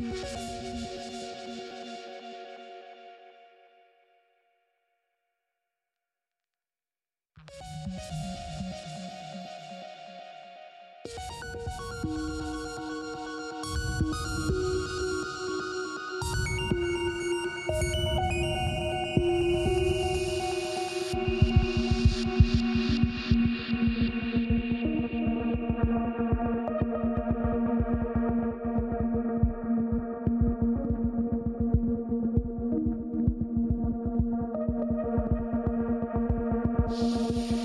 Thank Música